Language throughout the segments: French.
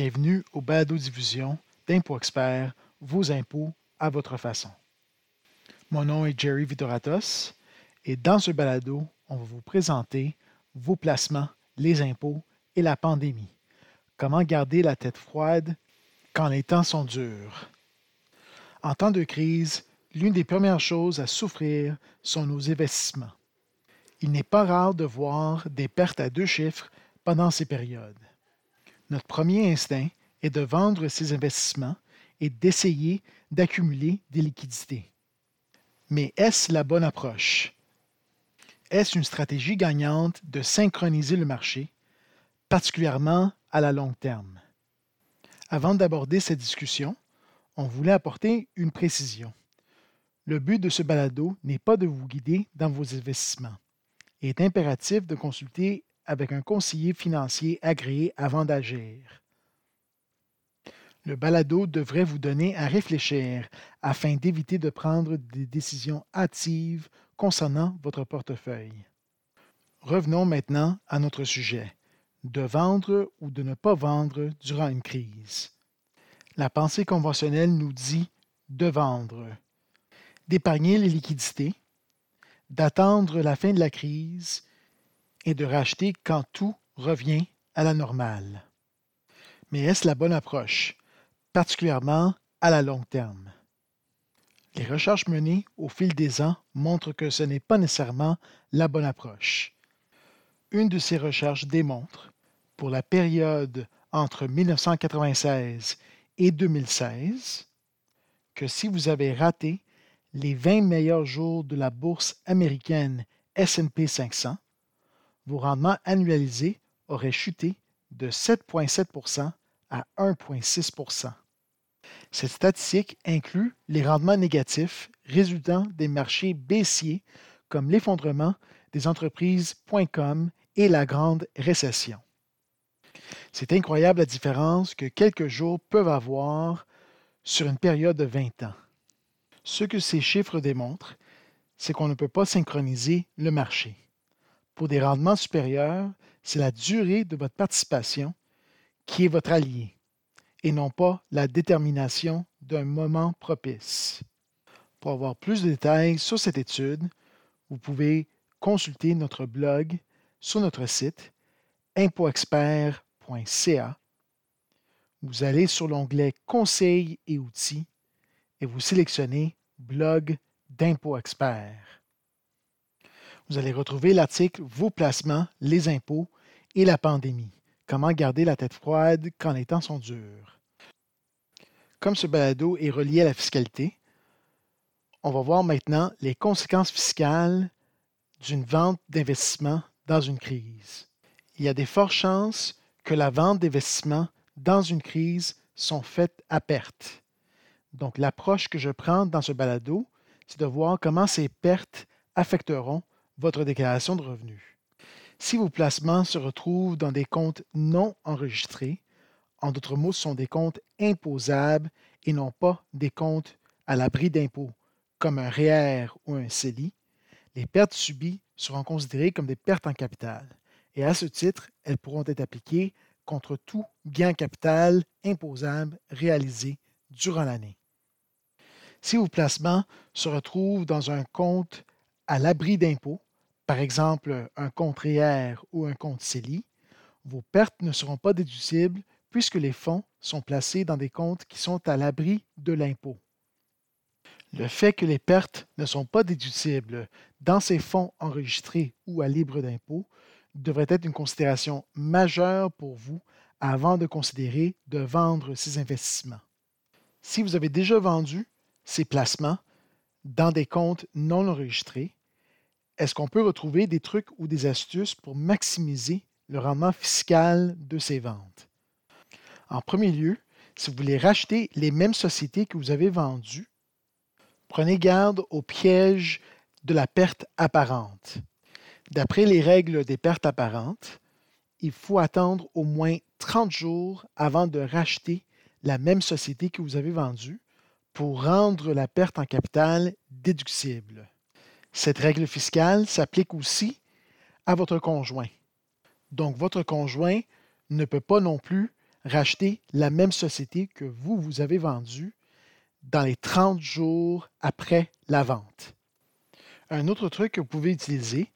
Bienvenue au balado-diffusion d'Impôt Expert, vos impôts à votre façon. Mon nom est Jerry Vidoratos et dans ce balado, on va vous présenter vos placements, les impôts et la pandémie. Comment garder la tête froide quand les temps sont durs? En temps de crise, l'une des premières choses à souffrir sont nos investissements. Il n'est pas rare de voir des pertes à deux chiffres pendant ces périodes. Notre premier instinct est de vendre ces investissements et d'essayer d'accumuler des liquidités. Mais est-ce la bonne approche? Est-ce une stratégie gagnante de synchroniser le marché, particulièrement à la long terme? Avant d'aborder cette discussion, on voulait apporter une précision. Le but de ce balado n'est pas de vous guider dans vos investissements. Il est impératif de consulter avec un conseiller financier agréé avant d'agir. Le balado devrait vous donner à réfléchir afin d'éviter de prendre des décisions hâtives concernant votre portefeuille. Revenons maintenant à notre sujet, de vendre ou de ne pas vendre durant une crise. La pensée conventionnelle nous dit de vendre, d'épargner les liquidités, d'attendre la fin de la crise et de racheter quand tout revient à la normale. Mais est-ce la bonne approche? particulièrement à la long terme? Les recherches menées au fil des ans montrent que ce n'est pas nécessairement la bonne approche. Une de ces recherches démontre, pour la période entre 1996 et 2016, que si vous avez raté les 20 meilleurs jours de la bourse américaine SP 500, vos rendements annualisés auraient chuté de 7,7% à 1,6% cette statistique inclut les rendements négatifs résultant des marchés baissiers comme l'effondrement des entreprises.com et la grande récession. C'est incroyable la différence que quelques jours peuvent avoir sur une période de 20 ans. Ce que ces chiffres démontrent, c'est qu'on ne peut pas synchroniser le marché. Pour des rendements supérieurs, c'est la durée de votre participation qui est votre allié et non pas la détermination d'un moment propice. Pour avoir plus de détails sur cette étude, vous pouvez consulter notre blog sur notre site impoexpert.ca. Vous allez sur l'onglet Conseils et outils et vous sélectionnez Blog d'impôt expert. Vous allez retrouver l'article Vos placements, les impôts et la pandémie. Comment garder la tête froide quand les temps sont durs. Comme ce balado est relié à la fiscalité, on va voir maintenant les conséquences fiscales d'une vente d'investissement dans une crise. Il y a des fortes chances que la vente d'investissement dans une crise sont faites à perte. Donc l'approche que je prends dans ce balado, c'est de voir comment ces pertes affecteront votre déclaration de revenus. Si vos placements se retrouvent dans des comptes non enregistrés, en d'autres mots, ce sont des comptes imposables et non pas des comptes à l'abri d'impôts, comme un REER ou un CELI, les pertes subies seront considérées comme des pertes en capital. Et à ce titre, elles pourront être appliquées contre tout gain capital imposable réalisé durant l'année. Si vos placements se retrouvent dans un compte à l'abri d'impôts, par exemple un compte REER ou un compte CELI, vos pertes ne seront pas déductibles puisque les fonds sont placés dans des comptes qui sont à l'abri de l'impôt. Le fait que les pertes ne sont pas déductibles dans ces fonds enregistrés ou à libre d'impôt devrait être une considération majeure pour vous avant de considérer de vendre ces investissements. Si vous avez déjà vendu ces placements dans des comptes non enregistrés, est-ce qu'on peut retrouver des trucs ou des astuces pour maximiser le rendement fiscal de ces ventes? En premier lieu, si vous voulez racheter les mêmes sociétés que vous avez vendues, prenez garde au piège de la perte apparente. D'après les règles des pertes apparentes, il faut attendre au moins 30 jours avant de racheter la même société que vous avez vendue pour rendre la perte en capital déductible. Cette règle fiscale s'applique aussi à votre conjoint. Donc votre conjoint ne peut pas non plus racheter la même société que vous, vous avez vendue dans les 30 jours après la vente. Un autre truc que vous pouvez utiliser,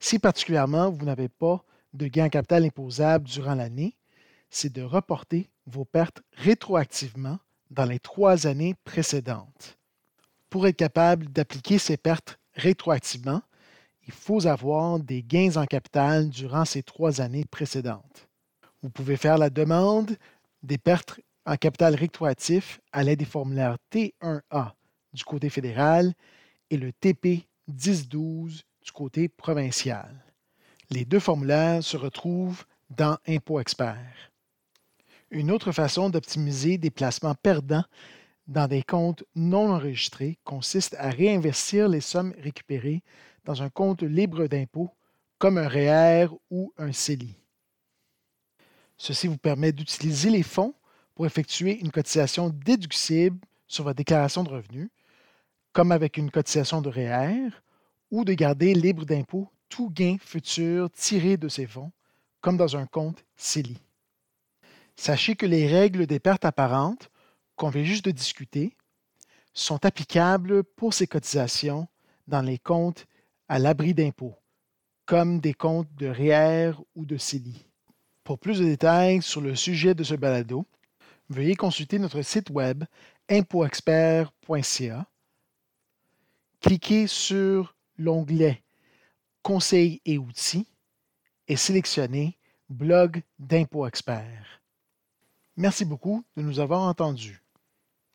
si particulièrement vous n'avez pas de gain en capital imposable durant l'année, c'est de reporter vos pertes rétroactivement dans les trois années précédentes. Pour être capable d'appliquer ces pertes rétroactivement, il faut avoir des gains en capital durant ces trois années précédentes. Vous pouvez faire la demande des pertes en capital rétroactif à l'aide des formulaires T1A du côté fédéral et le TP 1012 du côté provincial. Les deux formulaires se retrouvent dans Impôt Expert. Une autre façon d'optimiser des placements perdants dans des comptes non enregistrés consiste à réinvestir les sommes récupérées dans un compte libre d'impôt comme un REER ou un CELI. Ceci vous permet d'utiliser les fonds pour effectuer une cotisation déductible sur votre déclaration de revenus, comme avec une cotisation de REER, ou de garder libre d'impôt tout gain futur tiré de ces fonds, comme dans un compte CELI. Sachez que les règles des pertes apparentes, qu'on vient juste de discuter, sont applicables pour ces cotisations dans les comptes à l'abri d'impôt, comme des comptes de REER ou de CELI. Pour plus de détails sur le sujet de ce balado, veuillez consulter notre site web impoexpert.ca. Cliquez sur l'onglet Conseils et outils et sélectionnez Blog d'Impo Expert. Merci beaucoup de nous avoir entendus.